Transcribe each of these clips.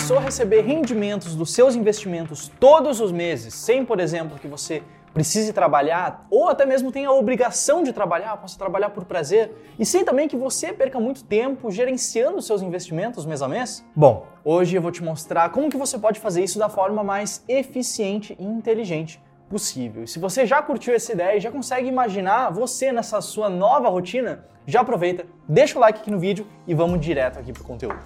pensou receber rendimentos dos seus investimentos todos os meses, sem, por exemplo, que você precise trabalhar ou até mesmo tenha a obrigação de trabalhar, possa trabalhar por prazer, e sem também que você perca muito tempo gerenciando seus investimentos mês a mês? Bom, hoje eu vou te mostrar como que você pode fazer isso da forma mais eficiente e inteligente possível. E se você já curtiu essa ideia e já consegue imaginar você nessa sua nova rotina, já aproveita, deixa o like aqui no vídeo e vamos direto aqui pro conteúdo.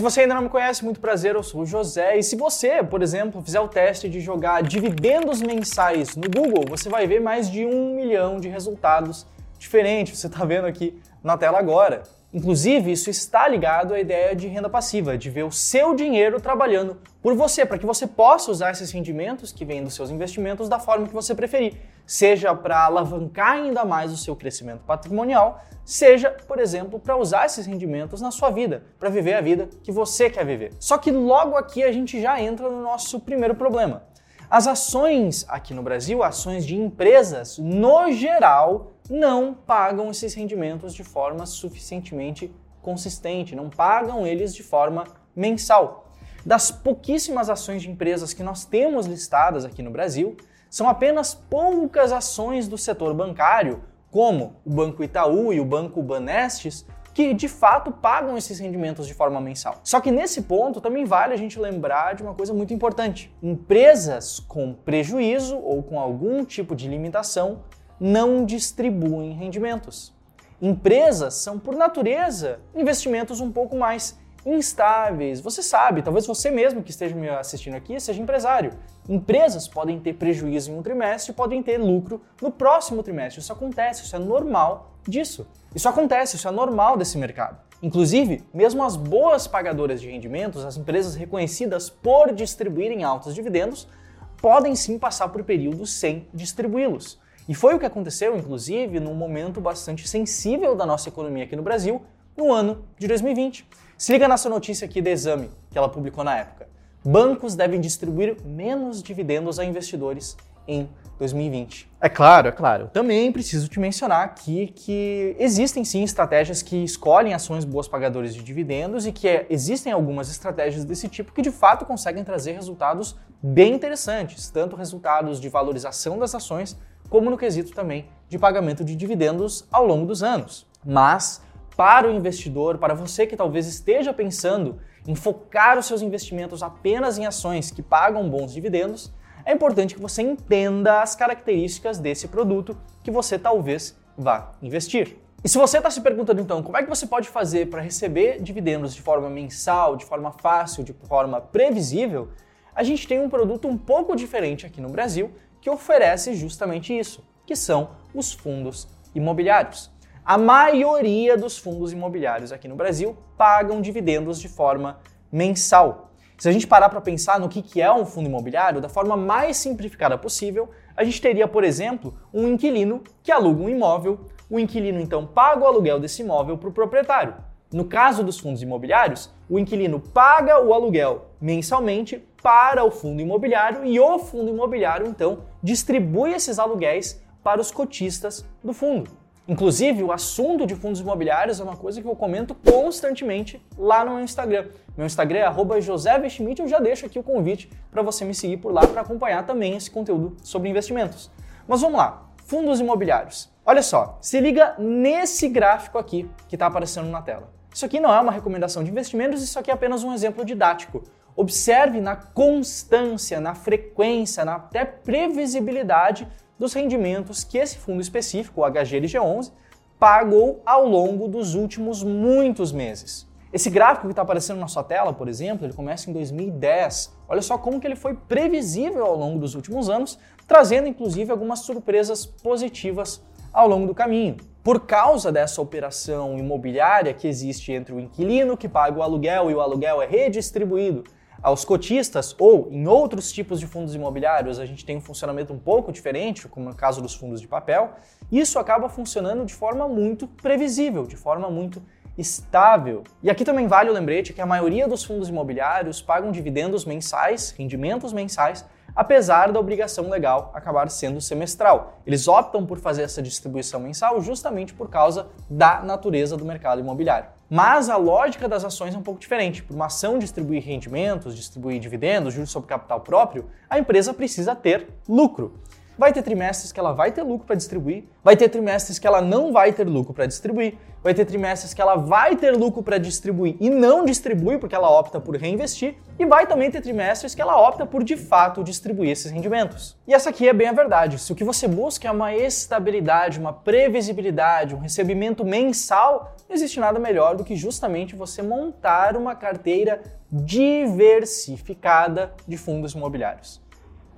Se você ainda não me conhece, muito prazer, eu sou o José. E se você, por exemplo, fizer o teste de jogar dividendos mensais no Google, você vai ver mais de um milhão de resultados diferentes. Você está vendo aqui na tela agora. Inclusive, isso está ligado à ideia de renda passiva, de ver o seu dinheiro trabalhando por você, para que você possa usar esses rendimentos que vêm dos seus investimentos da forma que você preferir, seja para alavancar ainda mais o seu crescimento patrimonial, seja, por exemplo, para usar esses rendimentos na sua vida, para viver a vida que você quer viver. Só que logo aqui a gente já entra no nosso primeiro problema. As ações aqui no Brasil, ações de empresas, no geral, não pagam esses rendimentos de forma suficientemente consistente, não pagam eles de forma mensal. Das pouquíssimas ações de empresas que nós temos listadas aqui no Brasil, são apenas poucas ações do setor bancário, como o Banco Itaú e o Banco Banestes, que de fato pagam esses rendimentos de forma mensal. Só que nesse ponto também vale a gente lembrar de uma coisa muito importante: empresas com prejuízo ou com algum tipo de limitação não distribuem rendimentos. Empresas são, por natureza, investimentos um pouco mais instáveis. Você sabe, talvez você mesmo que esteja me assistindo aqui seja empresário. Empresas podem ter prejuízo em um trimestre e podem ter lucro no próximo trimestre. Isso acontece, isso é normal disso. Isso acontece, isso é normal desse mercado. Inclusive, mesmo as boas pagadoras de rendimentos, as empresas reconhecidas por distribuírem altos dividendos, podem sim passar por períodos sem distribuí-los. E foi o que aconteceu, inclusive, num momento bastante sensível da nossa economia aqui no Brasil, no ano de 2020. Se liga nessa notícia aqui da Exame, que ela publicou na época. Bancos devem distribuir menos dividendos a investidores em 2020. É claro, é claro. Também preciso te mencionar aqui que existem sim estratégias que escolhem ações boas pagadoras de dividendos e que é, existem algumas estratégias desse tipo que de fato conseguem trazer resultados bem interessantes, tanto resultados de valorização das ações como no quesito também de pagamento de dividendos ao longo dos anos. Mas, para o investidor, para você que talvez esteja pensando em focar os seus investimentos apenas em ações que pagam bons dividendos, é importante que você entenda as características desse produto que você talvez vá investir. E se você está se perguntando então como é que você pode fazer para receber dividendos de forma mensal, de forma fácil, de forma previsível, a gente tem um produto um pouco diferente aqui no Brasil que oferece justamente isso, que são os fundos imobiliários. A maioria dos fundos imobiliários aqui no Brasil pagam dividendos de forma mensal. Se a gente parar para pensar no que é um fundo imobiliário, da forma mais simplificada possível, a gente teria, por exemplo, um inquilino que aluga um imóvel, o inquilino então paga o aluguel desse imóvel para o proprietário. No caso dos fundos imobiliários, o inquilino paga o aluguel mensalmente para o fundo imobiliário e o fundo imobiliário então distribui esses aluguéis para os cotistas do fundo. Inclusive, o assunto de fundos imobiliários é uma coisa que eu comento constantemente lá no meu Instagram. Meu Instagram é @josevestmit, eu já deixo aqui o convite para você me seguir por lá para acompanhar também esse conteúdo sobre investimentos. Mas vamos lá, fundos imobiliários. Olha só, se liga nesse gráfico aqui que está aparecendo na tela. Isso aqui não é uma recomendação de investimentos, isso aqui é apenas um exemplo didático. Observe na constância, na frequência, na até previsibilidade dos rendimentos que esse fundo específico, o HGLG11, pagou ao longo dos últimos muitos meses. Esse gráfico que está aparecendo na sua tela, por exemplo, ele começa em 2010. Olha só como que ele foi previsível ao longo dos últimos anos, trazendo inclusive algumas surpresas positivas ao longo do caminho. Por causa dessa operação imobiliária que existe entre o inquilino que paga o aluguel e o aluguel é redistribuído aos cotistas ou em outros tipos de fundos imobiliários a gente tem um funcionamento um pouco diferente, como no caso dos fundos de papel, isso acaba funcionando de forma muito previsível, de forma muito estável. E aqui também vale o lembrete que a maioria dos fundos imobiliários pagam dividendos mensais, rendimentos mensais, apesar da obrigação legal acabar sendo semestral. Eles optam por fazer essa distribuição mensal justamente por causa da natureza do mercado imobiliário. Mas a lógica das ações é um pouco diferente. Por uma ação distribuir rendimentos, distribuir dividendos, juros sobre capital próprio, a empresa precisa ter lucro. Vai ter trimestres que ela vai ter lucro para distribuir, vai ter trimestres que ela não vai ter lucro para distribuir, vai ter trimestres que ela vai ter lucro para distribuir e não distribui porque ela opta por reinvestir, e vai também ter trimestres que ela opta por de fato distribuir esses rendimentos. E essa aqui é bem a verdade. Se o que você busca é uma estabilidade, uma previsibilidade, um recebimento mensal, não existe nada melhor do que justamente você montar uma carteira diversificada de fundos imobiliários.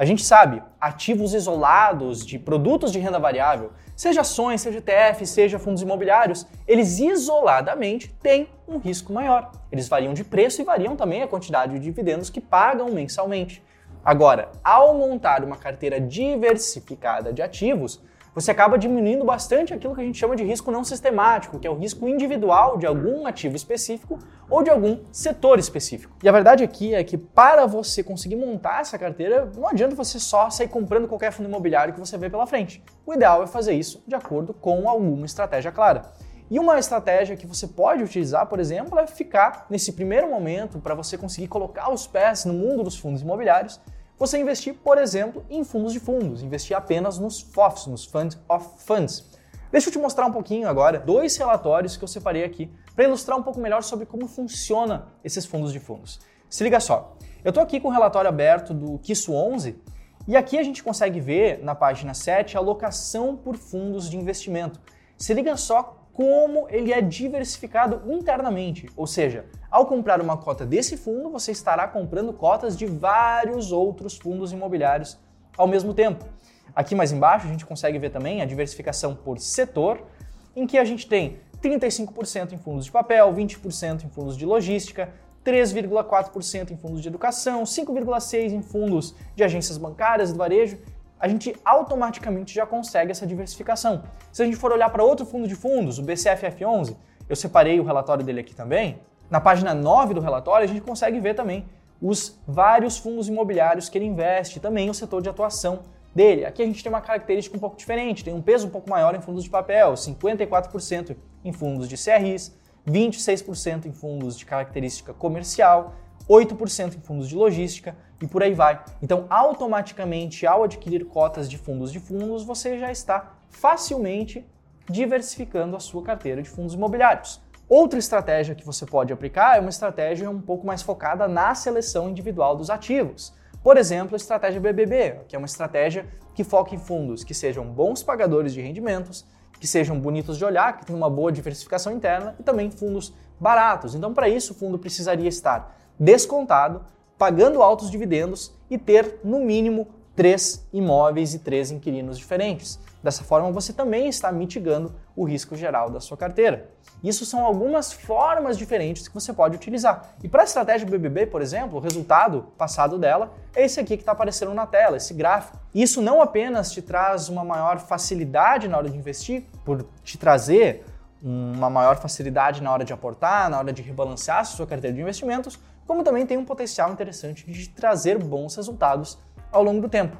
A gente sabe, ativos isolados de produtos de renda variável, seja ações, seja ETF, seja fundos imobiliários, eles isoladamente têm um risco maior. Eles variam de preço e variam também a quantidade de dividendos que pagam mensalmente. Agora, ao montar uma carteira diversificada de ativos, você acaba diminuindo bastante aquilo que a gente chama de risco não sistemático, que é o risco individual de algum ativo específico ou de algum setor específico. E a verdade aqui é que para você conseguir montar essa carteira, não adianta você só sair comprando qualquer fundo imobiliário que você vê pela frente. O ideal é fazer isso de acordo com alguma estratégia clara. E uma estratégia que você pode utilizar, por exemplo, é ficar nesse primeiro momento para você conseguir colocar os pés no mundo dos fundos imobiliários você investir, por exemplo, em fundos de fundos, investir apenas nos FOFs, nos Fund of Funds. Deixa eu te mostrar um pouquinho agora dois relatórios que eu separei aqui para ilustrar um pouco melhor sobre como funciona esses fundos de fundos. Se liga só, eu estou aqui com o relatório aberto do Kisso 11 e aqui a gente consegue ver na página 7 a alocação por fundos de investimento. Se liga só como ele é diversificado internamente, ou seja, ao comprar uma cota desse fundo, você estará comprando cotas de vários outros fundos imobiliários ao mesmo tempo. Aqui mais embaixo a gente consegue ver também a diversificação por setor, em que a gente tem 35% em fundos de papel, 20% em fundos de logística, 3,4% em fundos de educação, 5,6% em fundos de agências bancárias do varejo a gente automaticamente já consegue essa diversificação. Se a gente for olhar para outro fundo de fundos, o BCFF11, eu separei o relatório dele aqui também. Na página 9 do relatório, a gente consegue ver também os vários fundos imobiliários que ele investe, também o setor de atuação dele. Aqui a gente tem uma característica um pouco diferente, tem um peso um pouco maior em fundos de papel, 54% em fundos de CRIs, 26% em fundos de característica comercial, 8% em fundos de logística e por aí vai. Então, automaticamente, ao adquirir cotas de fundos de fundos, você já está facilmente diversificando a sua carteira de fundos imobiliários. Outra estratégia que você pode aplicar é uma estratégia um pouco mais focada na seleção individual dos ativos. Por exemplo, a estratégia BBB, que é uma estratégia que foca em fundos que sejam bons pagadores de rendimentos, que sejam bonitos de olhar, que tenham uma boa diversificação interna e também fundos baratos. Então, para isso, o fundo precisaria estar descontado, pagando altos dividendos e ter, no mínimo, três imóveis e três inquilinos diferentes. Dessa forma, você também está mitigando o risco geral da sua carteira. Isso são algumas formas diferentes que você pode utilizar. E para a estratégia BBB, por exemplo, o resultado passado dela é esse aqui que está aparecendo na tela, esse gráfico. Isso não apenas te traz uma maior facilidade na hora de investir, por te trazer uma maior facilidade na hora de aportar, na hora de rebalancear a sua carteira de investimentos, como também tem um potencial interessante de trazer bons resultados ao longo do tempo.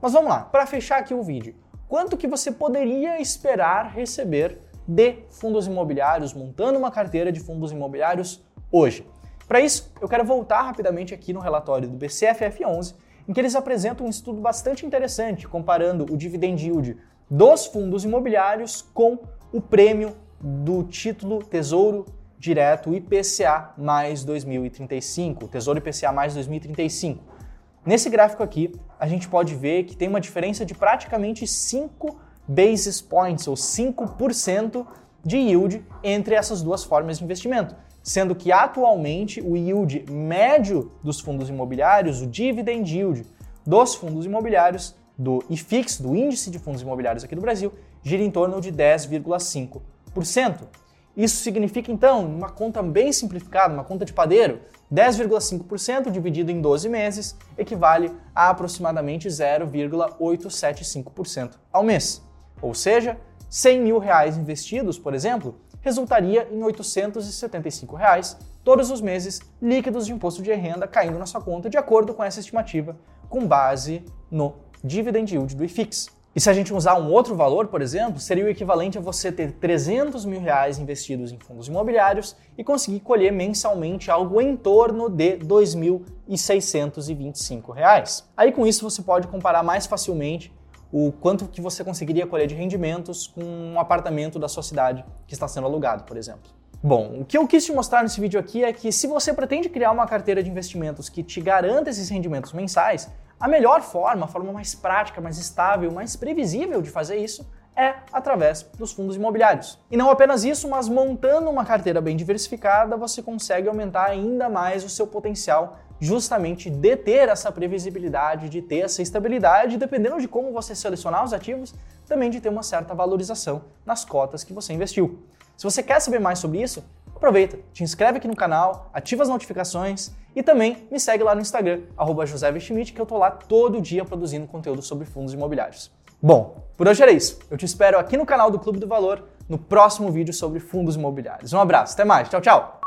Mas vamos lá, para fechar aqui o vídeo, quanto que você poderia esperar receber de fundos imobiliários, montando uma carteira de fundos imobiliários hoje? Para isso, eu quero voltar rapidamente aqui no relatório do BCFF11, em que eles apresentam um estudo bastante interessante comparando o dividend yield dos fundos imobiliários com o prêmio do título Tesouro Direto IPCA mais 2035, Tesouro IPCA mais 2035. Nesse gráfico aqui, a gente pode ver que tem uma diferença de praticamente 5 basis points, ou 5% de yield entre essas duas formas de investimento, sendo que atualmente o yield médio dos fundos imobiliários, o dividend yield dos fundos imobiliários do IFIX, do índice de fundos imobiliários aqui do Brasil, gira em torno de 10,5%. Isso significa então, uma conta bem simplificada, uma conta de padeiro, 10,5% dividido em 12 meses equivale a aproximadamente 0,875% ao mês. Ou seja, 100 mil reais investidos, por exemplo, resultaria em 875 reais todos os meses líquidos de imposto de renda caindo na sua conta de acordo com essa estimativa, com base no dividend yield do IFIX. E se a gente usar um outro valor, por exemplo, seria o equivalente a você ter 300 mil reais investidos em fundos imobiliários e conseguir colher mensalmente algo em torno de 2.625 reais. Aí com isso você pode comparar mais facilmente o quanto que você conseguiria colher de rendimentos com um apartamento da sua cidade que está sendo alugado, por exemplo. Bom, o que eu quis te mostrar nesse vídeo aqui é que se você pretende criar uma carteira de investimentos que te garanta esses rendimentos mensais, a melhor forma, a forma mais prática, mais estável, mais previsível de fazer isso é através dos fundos imobiliários. E não apenas isso, mas montando uma carteira bem diversificada, você consegue aumentar ainda mais o seu potencial justamente de ter essa previsibilidade, de ter essa estabilidade, dependendo de como você selecionar os ativos, também de ter uma certa valorização nas cotas que você investiu. Se você quer saber mais sobre isso, aproveita, te inscreve aqui no canal, ativa as notificações e também me segue lá no Instagram, @josé_schmidt, que eu tô lá todo dia produzindo conteúdo sobre fundos imobiliários. Bom, por hoje era isso. Eu te espero aqui no canal do Clube do Valor no próximo vídeo sobre fundos imobiliários. Um abraço, até mais, tchau, tchau!